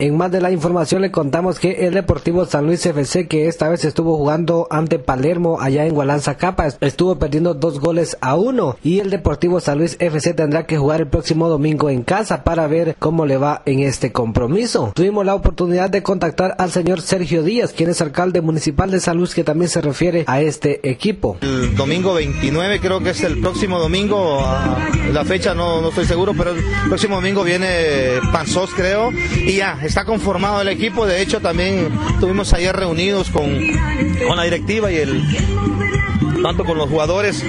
En más de la información le contamos que el Deportivo San Luis FC, que esta vez estuvo jugando ante Palermo allá en Gualanza Capa, estuvo perdiendo dos goles a uno. Y el Deportivo San Luis FC tendrá que jugar el próximo domingo en casa para ver cómo le va en este compromiso. Tuvimos la oportunidad de contactar al señor Sergio Díaz, quien es alcalde municipal de San Luis, que también se refiere a este equipo. El domingo 29 creo que es el próximo domingo, la fecha no, no estoy seguro, pero el próximo domingo viene Panzos creo, y ya está conformado el equipo. De hecho, también estuvimos ayer reunidos con, con la directiva y el tanto con los jugadores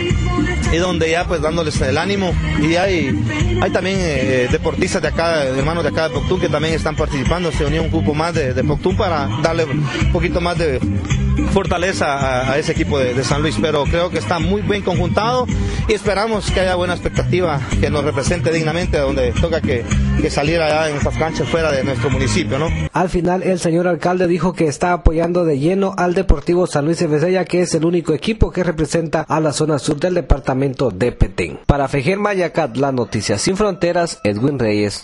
y donde ya pues dándoles el ánimo y hay hay también eh, deportistas de acá hermanos de acá de Poctún que también están participando se unió un grupo más de, de Poctún para darle un poquito más de fortaleza a, ese equipo de, San Luis, pero creo que está muy bien conjuntado y esperamos que haya buena expectativa, que nos represente dignamente donde toca que, que salir allá en estas canchas fuera de nuestro municipio, ¿no? Al final el señor alcalde dijo que está apoyando de lleno al Deportivo San Luis ya que es el único equipo que representa a la zona sur del departamento de Petén. Para Fejer Mayacat, la noticia sin fronteras, Edwin Reyes.